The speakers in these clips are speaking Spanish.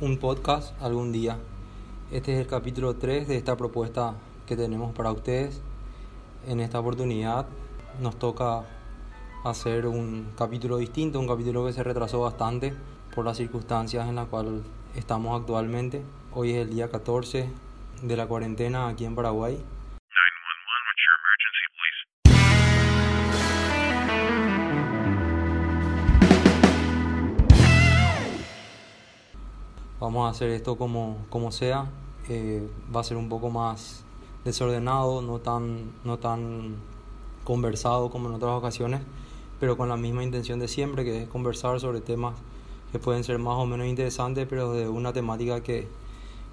un podcast algún día. Este es el capítulo 3 de esta propuesta que tenemos para ustedes. En esta oportunidad nos toca hacer un capítulo distinto, un capítulo que se retrasó bastante por las circunstancias en las cuales estamos actualmente. Hoy es el día 14 de la cuarentena aquí en Paraguay Vamos a hacer esto como, como sea. Eh, va a ser un poco más desordenado, no tan, no tan conversado como en otras ocasiones, pero con la misma intención de siempre, que es conversar sobre temas que pueden ser más o menos interesantes, pero de una temática que,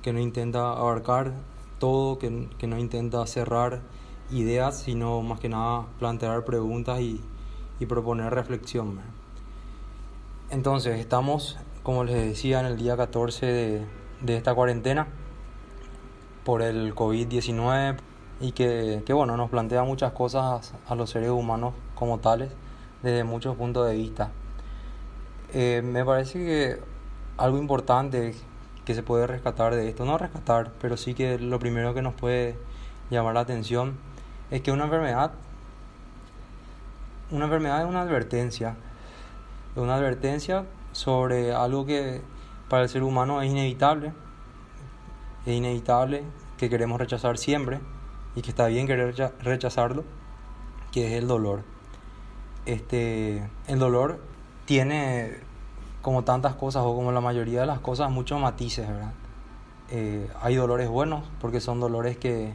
que no intenta abarcar todo, que, que, no intenta cerrar ideas, sino más que nada plantear preguntas y, y proponer reflexión. Entonces, estamos como les decía, en el día 14 de, de esta cuarentena por el COVID-19 y que, bueno, nos plantea muchas cosas a los seres humanos como tales desde muchos puntos de vista. Eh, me parece que algo importante que se puede rescatar de esto, no rescatar, pero sí que lo primero que nos puede llamar la atención es que una enfermedad, una enfermedad es una advertencia, una advertencia sobre algo que para el ser humano es inevitable, es inevitable, que queremos rechazar siempre y que está bien querer rechazarlo, que es el dolor. Este, el dolor tiene como tantas cosas o como la mayoría de las cosas muchos matices, ¿verdad? Eh, hay dolores buenos porque son dolores que,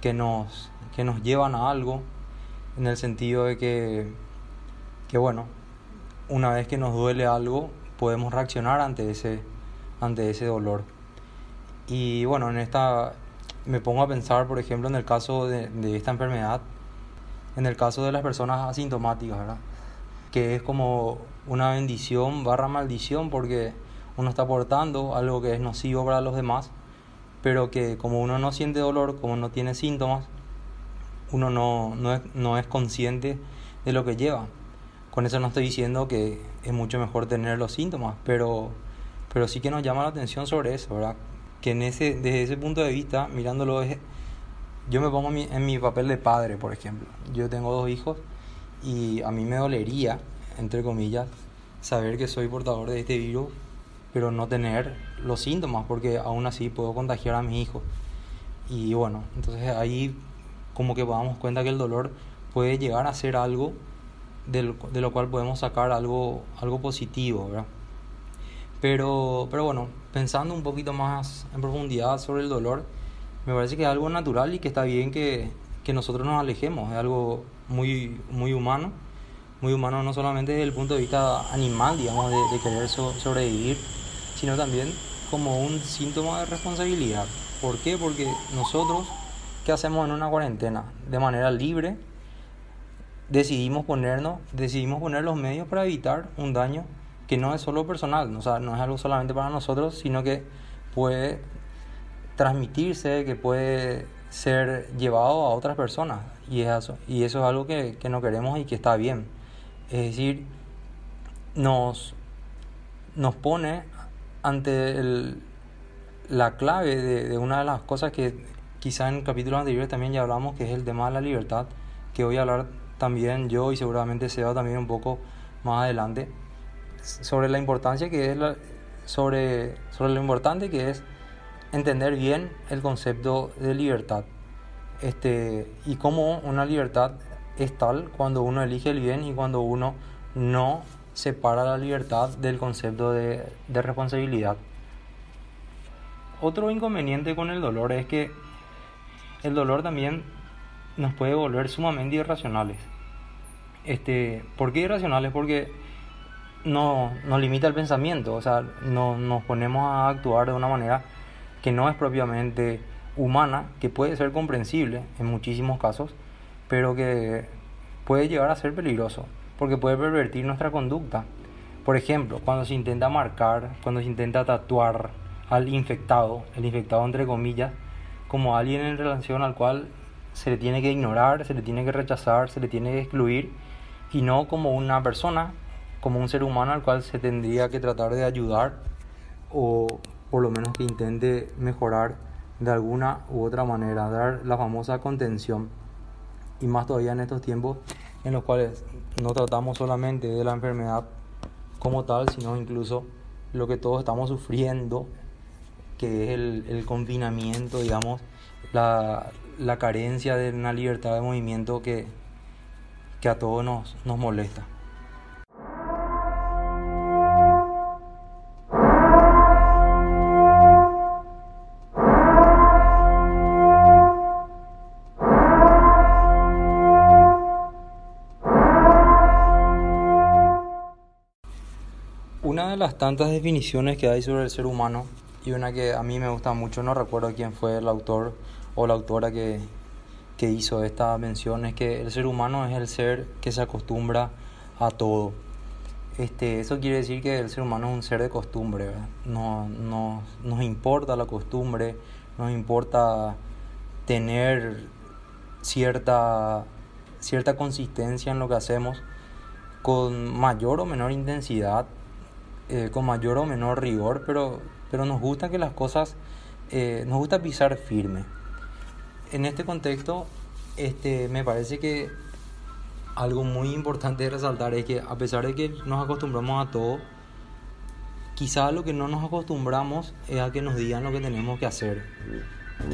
que, nos, que nos llevan a algo en el sentido de que, que bueno, una vez que nos duele algo, podemos reaccionar ante ese, ante ese dolor. Y bueno, en esta me pongo a pensar, por ejemplo, en el caso de, de esta enfermedad, en el caso de las personas asintomáticas, ¿verdad? Que es como una bendición barra maldición porque uno está aportando algo que es nocivo para los demás, pero que como uno no siente dolor, como no tiene síntomas, uno no, no, es, no es consciente de lo que lleva. Con eso no estoy diciendo que es mucho mejor tener los síntomas, pero, pero sí que nos llama la atención sobre eso, ¿verdad? Que en ese, desde ese punto de vista, mirándolo, es, yo me pongo en mi papel de padre, por ejemplo. Yo tengo dos hijos y a mí me dolería, entre comillas, saber que soy portador de este virus, pero no tener los síntomas, porque aún así puedo contagiar a mis hijos. Y bueno, entonces ahí como que damos cuenta que el dolor puede llegar a ser algo de lo cual podemos sacar algo, algo positivo, ¿verdad? Pero, pero bueno, pensando un poquito más en profundidad sobre el dolor, me parece que es algo natural y que está bien que, que nosotros nos alejemos, es algo muy, muy humano, muy humano no solamente desde el punto de vista animal, digamos, de, de querer sobrevivir, sino también como un síntoma de responsabilidad. ¿Por qué? Porque nosotros, ¿qué hacemos en una cuarentena? De manera libre, decidimos ponernos, decidimos poner los medios para evitar un daño que no es solo personal, o sea, no es algo solamente para nosotros, sino que puede transmitirse, que puede ser llevado a otras personas. Y eso, y eso es algo que, que no queremos y que está bien. Es decir, nos, nos pone ante el, la clave de, una de las cosas que quizá en capítulos anteriores también ya hablamos, que es el tema de la libertad, que voy a hablar también yo y seguramente Seba también un poco más adelante sobre la importancia que es la, sobre, sobre lo importante que es entender bien el concepto de libertad. Este y cómo una libertad es tal cuando uno elige el bien y cuando uno no separa la libertad del concepto de, de responsabilidad. Otro inconveniente con el dolor es que el dolor también nos puede volver sumamente irracionales. Este, ¿Por qué irracionales? Porque no, nos limita el pensamiento, o sea, no, nos ponemos a actuar de una manera que no es propiamente humana, que puede ser comprensible en muchísimos casos, pero que puede llegar a ser peligroso, porque puede pervertir nuestra conducta. Por ejemplo, cuando se intenta marcar, cuando se intenta tatuar al infectado, el infectado entre comillas, como alguien en relación al cual se le tiene que ignorar, se le tiene que rechazar, se le tiene que excluir y no como una persona, como un ser humano al cual se tendría que tratar de ayudar o por lo menos que intente mejorar de alguna u otra manera, dar la famosa contención. Y más todavía en estos tiempos en los cuales no tratamos solamente de la enfermedad como tal, sino incluso lo que todos estamos sufriendo, que es el, el confinamiento, digamos, la, la, carencia de una libertad de movimiento que, que a todos nos, nos molesta. Una de las tantas definiciones que hay sobre el ser humano y una que a mí me gusta mucho, no recuerdo quién fue el autor o la autora que, que hizo esta mención, es que el ser humano es el ser que se acostumbra a todo. Este, eso quiere decir que el ser humano es un ser de costumbre, no, no, nos importa la costumbre, nos importa tener cierta, cierta consistencia en lo que hacemos con mayor o menor intensidad eh, con mayor o menor rigor, pero, pero nos gusta que las cosas, eh, nos gusta pisar firme. En este contexto, este, me parece que algo muy importante de resaltar es que a pesar de que nos acostumbramos a todo, quizá lo que no nos acostumbramos es a que nos digan lo que tenemos que hacer.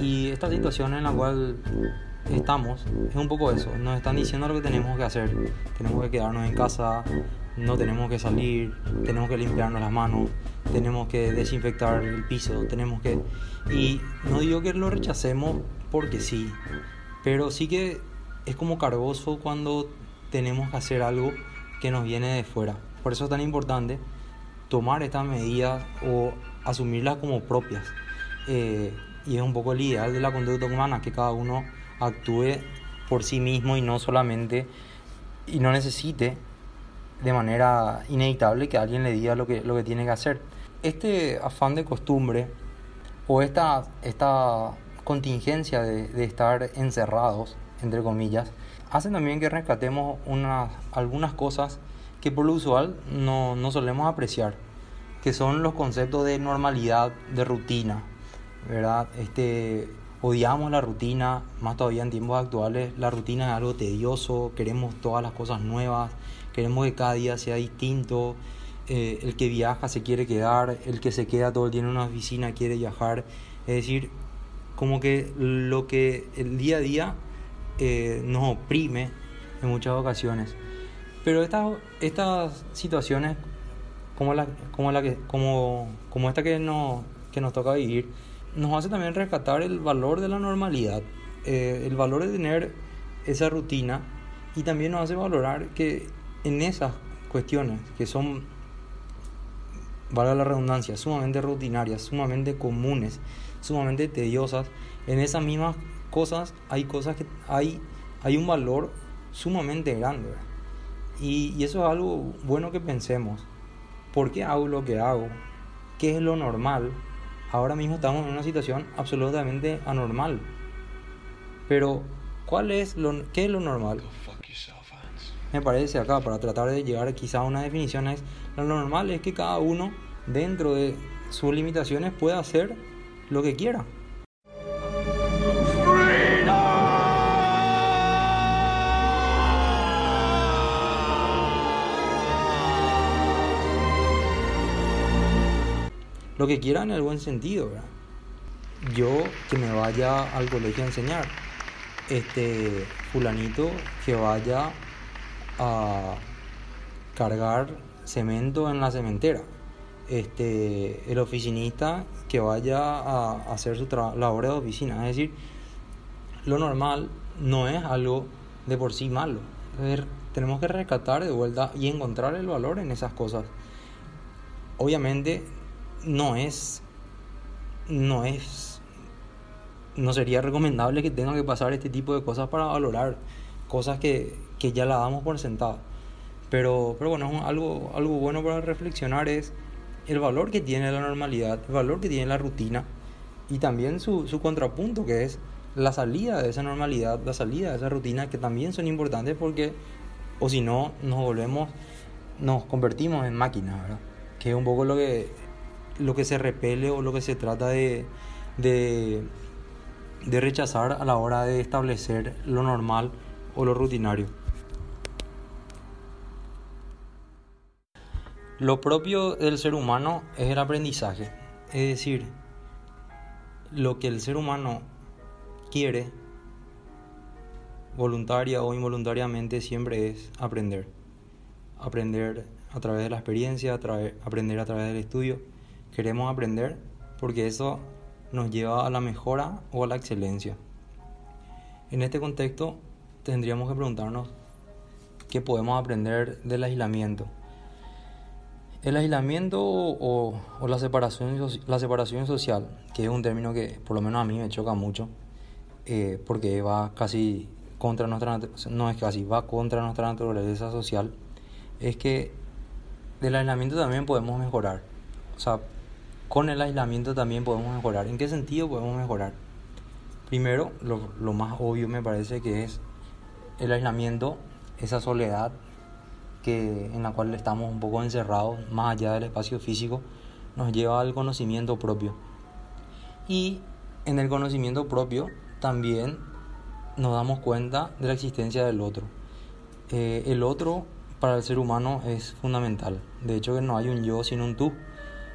Y esta situación en la cual estamos es un poco eso, nos están diciendo lo que tenemos que hacer. Tenemos que quedarnos en casa, no tenemos que salir, tenemos que limpiarnos las manos, tenemos que desinfectar el piso, tenemos que... Y no digo que lo rechacemos porque sí, pero sí que es como cargoso cuando tenemos que hacer algo que nos viene de fuera. Por eso es tan importante tomar estas medidas o asumirlas como propias. Eh, y es un poco el ideal de la conducta humana, que cada uno actúe por sí mismo y no solamente, y no necesite de manera inevitable que alguien le diga lo que, lo que tiene que hacer. Este afán de costumbre o esta, esta contingencia de, de estar encerrados, entre comillas, hace también que rescatemos unas, algunas cosas que por lo usual no, no solemos apreciar, que son los conceptos de normalidad, de rutina, ¿verdad? Este, odiamos la rutina, más todavía en tiempos actuales, la rutina es algo tedioso, queremos todas las cosas nuevas, queremos que cada día sea distinto, eh, el que viaja se quiere quedar, el que se queda todo el día en una oficina quiere viajar, es decir, como que lo que el día a día eh, nos oprime en muchas ocasiones. Pero estas, estas situaciones como, la, como, la que, como, como esta que, no, que nos toca vivir, nos hace también rescatar el valor de la normalidad, eh, el valor de tener esa rutina y también nos hace valorar que en esas cuestiones que son, valga la redundancia, sumamente rutinarias, sumamente comunes, sumamente tediosas, en esas mismas cosas hay cosas que hay, hay un valor sumamente grande. Y, y eso es algo bueno que pensemos. ¿Por qué hago lo que hago? ¿Qué es lo normal? Ahora mismo estamos en una situación absolutamente anormal. Pero, ¿cuál es lo, ¿qué es lo normal? me parece acá, para tratar de llegar quizá a una definición, es lo normal es que cada uno dentro de sus limitaciones pueda hacer lo que quiera. Lo que quiera en el buen sentido, ¿verdad? Yo que me vaya al colegio a enseñar, este fulanito que vaya a cargar cemento en la cementera. Este, el oficinista que vaya a hacer su labor de oficina. Es decir, lo normal no es algo de por sí malo. tenemos que rescatar de vuelta y encontrar el valor en esas cosas. Obviamente no es no es no sería recomendable que tenga que pasar este tipo de cosas para valorar cosas que, que ya la damos por sentado. Pero, pero bueno, algo, algo bueno para reflexionar es el valor que tiene la normalidad, el valor que tiene la rutina y también su, su contrapunto que es la salida de esa normalidad, la salida de esa rutina que también son importantes porque o si no nos volvemos, nos convertimos en máquinas, ¿verdad? Que es un poco lo que lo que se repele o lo que se trata de, de, de rechazar a la hora de establecer lo normal o lo rutinario. Lo propio del ser humano es el aprendizaje, es decir, lo que el ser humano quiere, voluntaria o involuntariamente, siempre es aprender. Aprender a través de la experiencia, aprender a través del estudio. Queremos aprender porque eso nos lleva a la mejora o a la excelencia. En este contexto tendríamos que preguntarnos qué podemos aprender del aislamiento. El aislamiento o, la, separación, la separación social, que es un término que por lo menos a mí me choca mucho, eh, porque va casi contra nuestra no es casi va contra nuestra naturaleza social es que del aislamiento también podemos mejorar. O sea con el aislamiento también podemos mejorar. En qué sentido podemos mejorar primero lo, lo más obvio me parece que es el aislamiento esa soledad que en la cual estamos un poco encerrados más allá del espacio físico nos lleva al conocimiento propio y en el conocimiento propio también nos damos cuenta de la existencia del otro. Eh, el otro para el ser humano es fundamental. De hecho, que no hay un yo sin un tú.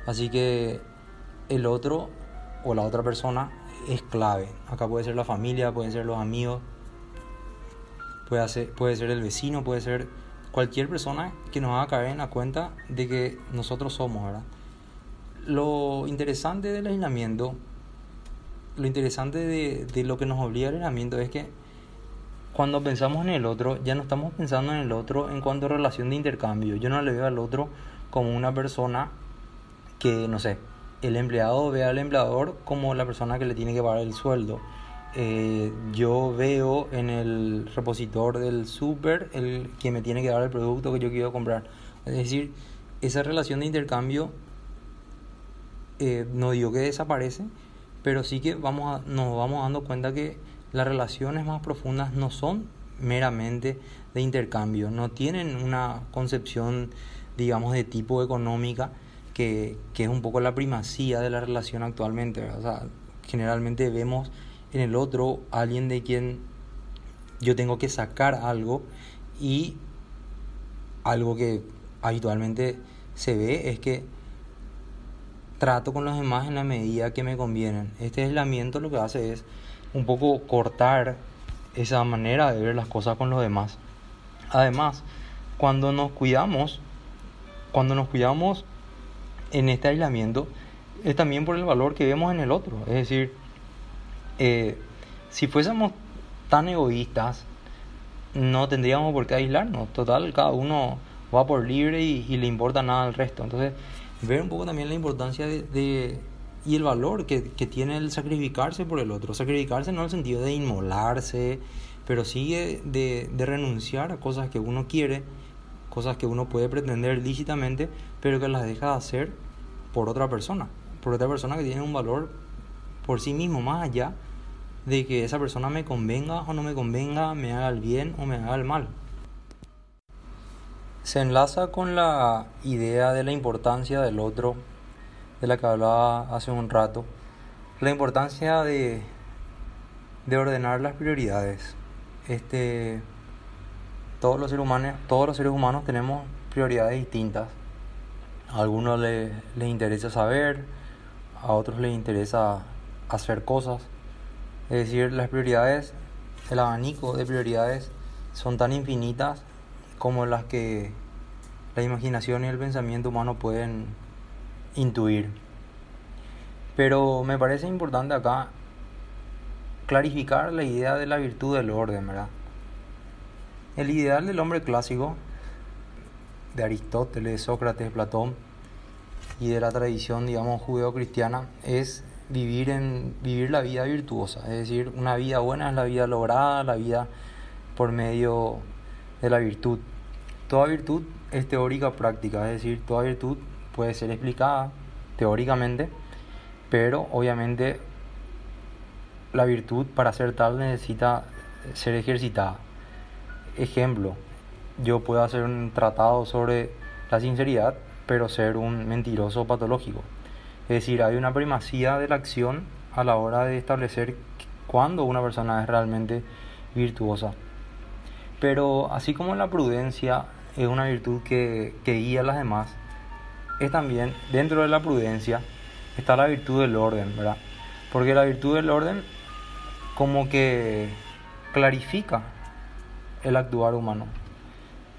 Así que el otro o la otra persona es clave. Acá puede ser la familia, pueden ser los amigos, puede ser, puede ser el vecino, puede ser cualquier persona que nos haga caer en la cuenta de que nosotros somos, ¿verdad? Lo interesante del aislamiento lo interesante de, lo que nos obliga el aislamiento es que cuando pensamos en el otro, ya no estamos pensando en el otro en cuanto a relación de intercambio. Yo no le veo al otro como una persona que, no sé, el empleado ve al empleador como la persona que le tiene que pagar el sueldo. Eh, yo veo en el repositor del súper el que me tiene que dar el producto que yo quiero comprar. Es decir, esa relación de intercambio eh, no digo que desaparece, pero sí que vamos nos vamos dando cuenta que las relaciones más profundas no son meramente de intercambio, no tienen una concepción, digamos, de tipo económica, que, que es un poco la primacía de la relación actualmente. O sea, generalmente vemos en el otro alguien de quien yo tengo que sacar algo y algo que habitualmente se ve es que trato con los demás en la medida que me convienen. Este aislamiento lo que hace es un poco cortar esa manera de ver las cosas con los demás. Además, cuando nos cuidamos, cuando nos cuidamos en este aislamiento, es también por el valor que vemos en el otro. Es decir, eh, si fuésemos tan egoístas, no tendríamos por qué aislarnos. Total, cada uno va por libre y, le importa nada al resto. Entonces, ver un poco también la importancia de, y el valor que, tiene el sacrificarse por el otro. Sacrificarse no en el sentido de inmolarse, pero sí de, de, renunciar a cosas que uno quiere, cosas que uno puede pretender lícitamente, pero que las deja de hacer por otra persona, por otra persona que tiene un valor por sí mismo, más allá de que esa persona me convenga o no me convenga, me haga el bien o me haga el mal se enlaza con la idea de la importancia del otro, de la que hablaba hace un rato, la importancia de, de ordenar las prioridades. Este, todos, los seres humanos, todos los seres humanos tenemos prioridades distintas. A algunos les, les interesa saber, a otros les interesa hacer cosas. Es decir, las prioridades, el abanico de prioridades son tan infinitas como las que la imaginación y el pensamiento humano pueden intuir. Pero me parece importante acá clarificar la idea de la virtud del orden, ¿verdad? El ideal del hombre clásico de Aristóteles, Sócrates, Platón y de la tradición, digamos, judeo-cristiana es vivir en vivir la vida virtuosa, es decir, una vida buena es la vida lograda, la vida por medio de la virtud. Toda virtud es teórica práctica, es decir, toda virtud puede ser explicada teóricamente, pero obviamente la virtud para ser tal necesita ser ejercitada. Ejemplo, yo puedo hacer un tratado sobre la sinceridad, pero ser un mentiroso patológico. Es decir, hay una primacía de la acción a la hora de establecer cuándo una persona es realmente virtuosa. Pero así como la prudencia es una virtud que, que guía a las demás, es también dentro de la prudencia está la virtud del orden, ¿verdad? Porque la virtud del orden como que clarifica el actuar humano.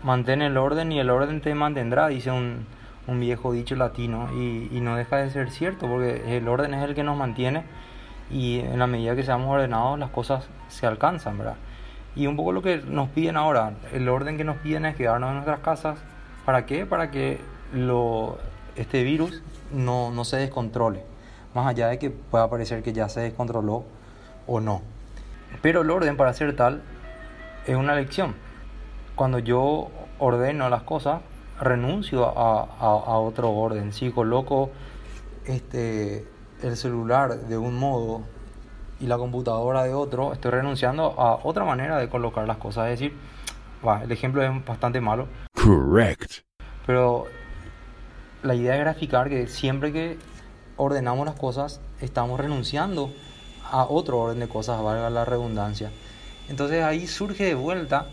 Mantén el orden y el orden te mantendrá, dice un, un viejo dicho latino, y, no deja de ser cierto, porque el orden es el que nos mantiene y en la medida que seamos ordenados las cosas se alcanzan, ¿verdad? Y un poco lo que nos piden ahora, el orden que nos piden es quedarnos en nuestras casas. ¿Para qué? Para que lo, este virus no, no se descontrole. Más allá de que pueda parecer que ya se descontroló o no. Pero el orden para hacer tal es una lección. Cuando yo ordeno las cosas, renuncio a, a, a otro orden. Si coloco este, el celular de un modo y la computadora de otro, estoy renunciando a otra manera de colocar las cosas. Es decir, va, el ejemplo es bastante malo. Correct. Pero la idea es graficar que siempre que ordenamos las cosas, estamos renunciando a otro orden de cosas, valga la redundancia. Entonces ahí surge de vuelta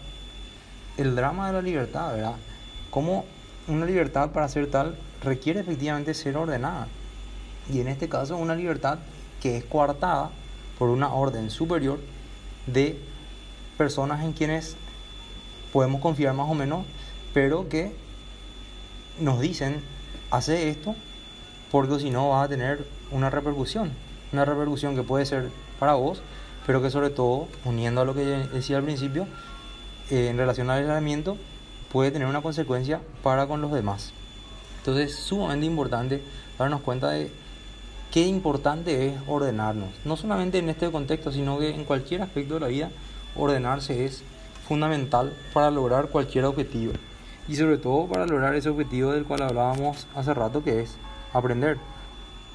el drama de la libertad, ¿verdad? Como una libertad para ser tal requiere efectivamente ser ordenada. Y en este caso una libertad que es coartada por una orden superior de personas en quienes podemos confiar más o menos, pero que nos dicen, hace esto, porque si no va a tener una repercusión, una repercusión que puede ser para vos, pero que sobre todo, uniendo a lo que decía al principio, eh, en relación al aislamiento, puede tener una consecuencia para con los demás. Entonces es sumamente importante darnos cuenta de qué importante es ordenarnos. No solamente en este contexto, sino que en cualquier aspecto de la vida, ordenarse es fundamental para lograr cualquier objetivo. Y sobre todo para lograr ese objetivo del cual hablábamos hace rato, que es aprender.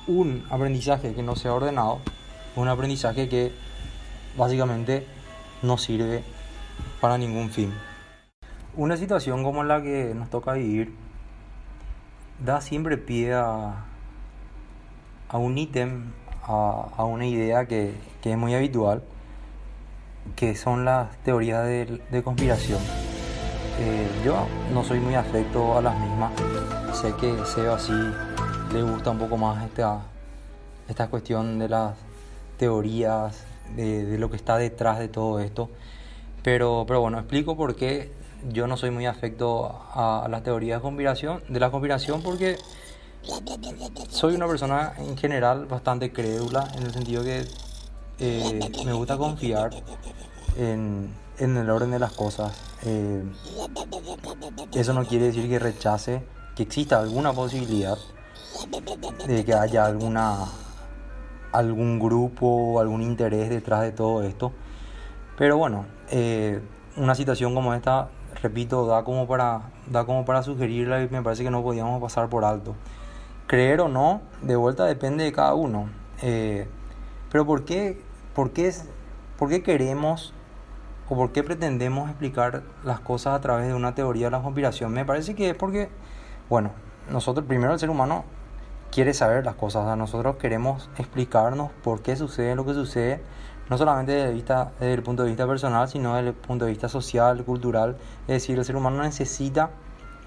Un aprendizaje que no sea ordenado, un aprendizaje que básicamente no sirve para ningún fin. Una situación como la que nos toca vivir da siempre pie a, a un ítem, a, a, una idea que, que, es muy habitual, que son las teorías de, de conspiración. Eh, yo no soy muy afecto a las mismas, sé que Seba así le gusta un poco más esta, esta cuestión de las teorías, de, de, lo que está detrás de todo esto, pero, pero bueno, explico por qué yo no soy muy afecto a, las teorías de conspiración, de la conspiración porque soy una persona en general bastante crédula, en el sentido que eh, me gusta confiar en, en, el orden de las cosas. Eh, eso no quiere decir que rechace que exista alguna posibilidad de que haya alguna algún grupo, algún interés detrás de todo esto. Pero bueno, eh, una situación como esta, repito, da como para da como para sugerirla y me parece que no podíamos pasar por alto creer o no, de vuelta depende de cada uno. Eh, pero ¿por qué, por, qué, ¿por qué queremos o por qué pretendemos explicar las cosas a través de una teoría de la conspiración? Me parece que es porque, bueno, nosotros, primero el ser humano quiere saber las cosas, o nosotros queremos explicarnos por qué sucede lo que sucede, no solamente desde, el punto de vista personal, sino desde el punto de vista social, cultural. Es decir, el ser humano necesita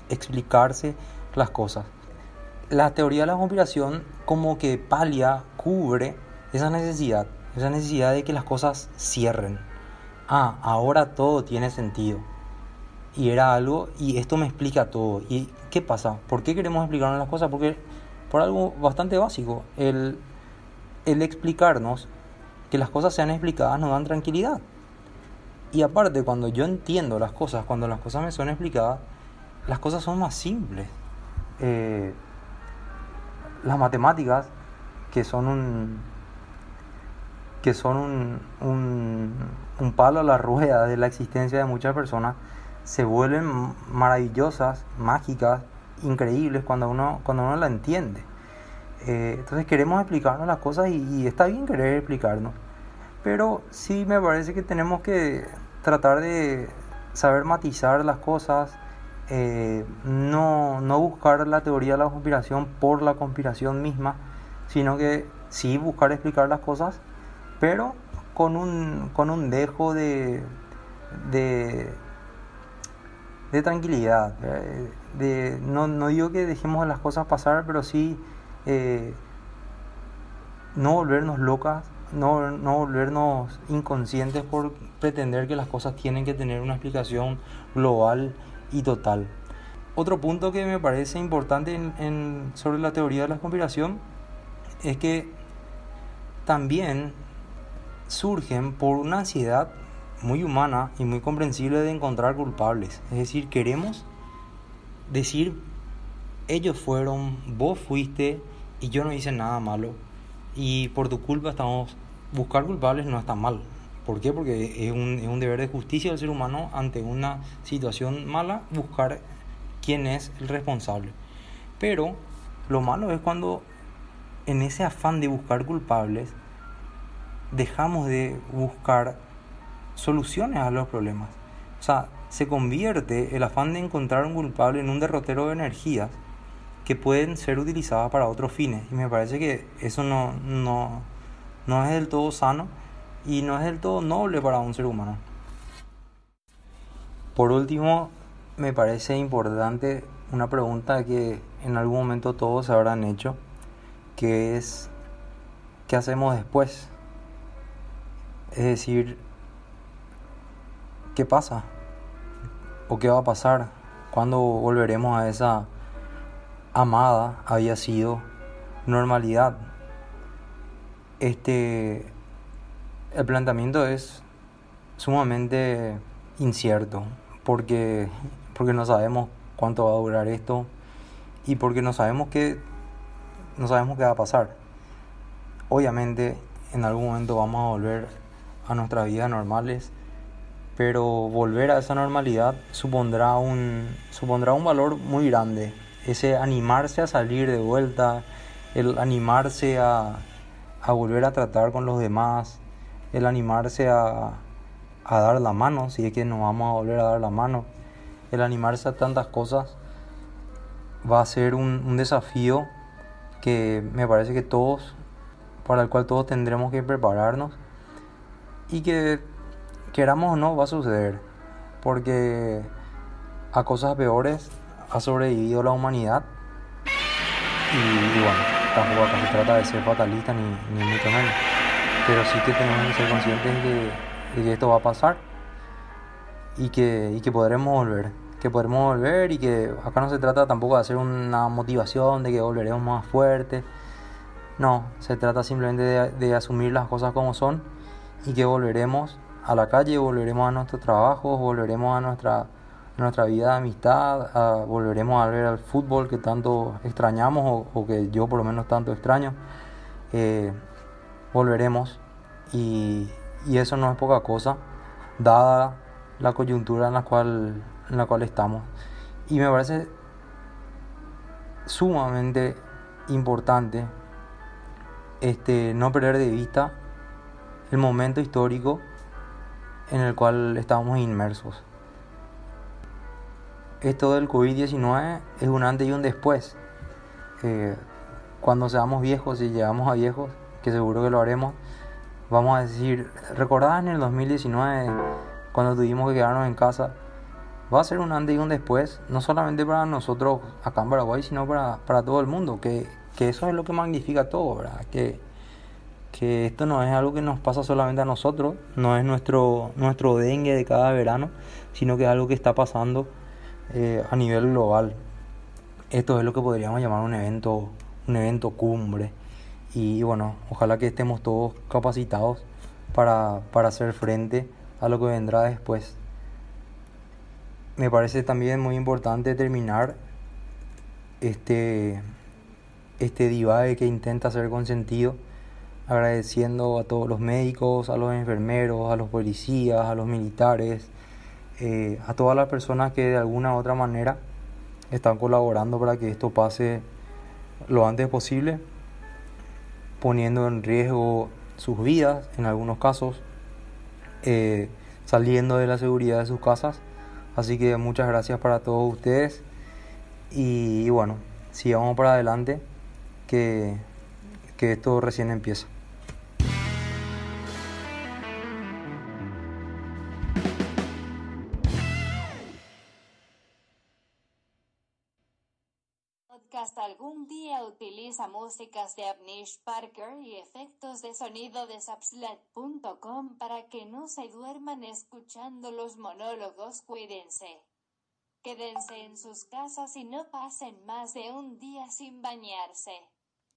explicarse las cosas la teoría de la conspiración como que palia, cubre esa necesidad, esa necesidad de que las cosas cierren. Ah, ahora todo tiene sentido. Y era algo, y esto me explica todo. ¿Y qué pasa? ¿Por qué queremos explicarnos las cosas? Porque por algo bastante básico, el, el explicarnos que las cosas sean explicadas nos dan tranquilidad. Y aparte, cuando yo entiendo las cosas, cuando las cosas me son explicadas, las cosas son más simples. Eh, las matemáticas, que son un, que son un, un, palo a la rueda de la existencia de muchas personas, se vuelven maravillosas, mágicas, increíbles cuando uno, cuando uno la entiende. Eh, entonces queremos explicarnos las cosas y, está bien querer explicarnos, pero sí me parece que tenemos que tratar de saber matizar las cosas, eh, no, no buscar la teoría de la conspiración por la conspiración misma, sino que sí buscar explicar las cosas, pero con un, con un dejo de, de, tranquilidad. De, no, no, digo que dejemos las cosas pasar, pero sí eh, no volvernos locas, no, no volvernos inconscientes por pretender que las cosas tienen que tener una explicación global y total. Otro punto que me parece importante sobre la teoría de la conspiración es que también surgen por una ansiedad muy humana y muy comprensible de encontrar culpables. Es decir, queremos decir, ellos fueron, vos fuiste y yo no hice nada malo. Y por tu culpa estamos... Buscar culpables no está mal. ¿Por qué? Porque es un, es un deber de justicia del ser humano ante una situación mala buscar quién es el responsable. Pero lo malo es cuando en ese afán de buscar culpables dejamos de buscar soluciones a los problemas. O sea, se convierte el afán de encontrar un culpable en un derrotero de energías que pueden ser utilizadas para otros fines. Y me parece que eso no, no, no es del todo sano y no es del todo noble para un ser humano. Por último, me parece importante una pregunta que en algún momento todos habrán hecho, que es, ¿qué hacemos después? Es decir, ¿qué pasa? ¿O qué va a pasar? ¿Cuándo volveremos a esa amada, había sido normalidad? Este, el planteamiento es sumamente incierto porque, porque no sabemos cuánto va a durar esto y porque no sabemos qué, no sabemos qué va a pasar. Obviamente en algún momento vamos a volver a nuestras vidas normales, pero volver a esa normalidad supondrá un, supondrá un valor muy grande. Ese animarse a salir de vuelta, el animarse a, a volver a tratar con los demás, el animarse a, a dar la mano, si es que nos vamos a volver a dar la mano, el animarse a tantas cosas va a ser un, un desafío que me parece que todos, para el cual todos tendremos que prepararnos y que queramos o no va a suceder, porque a cosas peores ha sobrevivido la humanidad y, bueno, tampoco se trata de ser fatalista ni, ni mucho menos, pero sí que tenemos que ser conscientes de que esto va a pasar y que, y que podremos volver, que podremos volver y que acá no se trata tampoco de hacer una motivación de que volveremos más fuertes, no, se trata simplemente de asumir las cosas como son y que volveremos a la calle, volveremos a nuestros trabajos, volveremos a nuestra, nuestra vida de amistad, volveremos a ver al fútbol que tanto extrañamos o, que yo por lo menos tanto extraño. Eh, volveremos y, y, eso no es poca cosa, dada la coyuntura en la cual, en la cual estamos. Y me parece sumamente importante este, no perder de vista el momento histórico en el cual estamos inmersos. Esto del COVID-19 es un antes y un después. Eh, cuando seamos viejos y llegamos a viejos, que seguro que lo haremos, vamos a decir, ¿recordás en el 2019 cuando tuvimos que quedarnos en casa? Va a ser un antes y un después, no solamente para nosotros acá en Paraguay, sino para, para todo el mundo, que, que eso es lo que magnifica todo, ¿verdad? Que, que esto no es algo que nos pasa solamente a nosotros, no es nuestro, nuestro dengue de cada verano, sino que es algo que está pasando eh, a nivel global. Esto es lo que podríamos llamar un evento, un evento cumbre. Y bueno, ojalá que estemos todos capacitados para, para hacer frente a lo que vendrá después. Me parece también muy importante terminar este, este divague que intenta ser consentido agradeciendo a todos los médicos, a los enfermeros, a los policías, a los militares, eh, a todas las personas que de alguna u otra manera están colaborando para que esto pase lo antes posible, poniendo en riesgo sus vidas en algunos casos, eh, saliendo de la seguridad de sus casas. Así que muchas gracias para todos ustedes y, y bueno, sigamos para adelante, que que esto recién empieza. Músicas de Avnish Parker y efectos de sonido de Subslat.com para que no se duerman escuchando los monólogos. Cuídense. Quédense en sus casas y no pasen más de un día sin bañarse.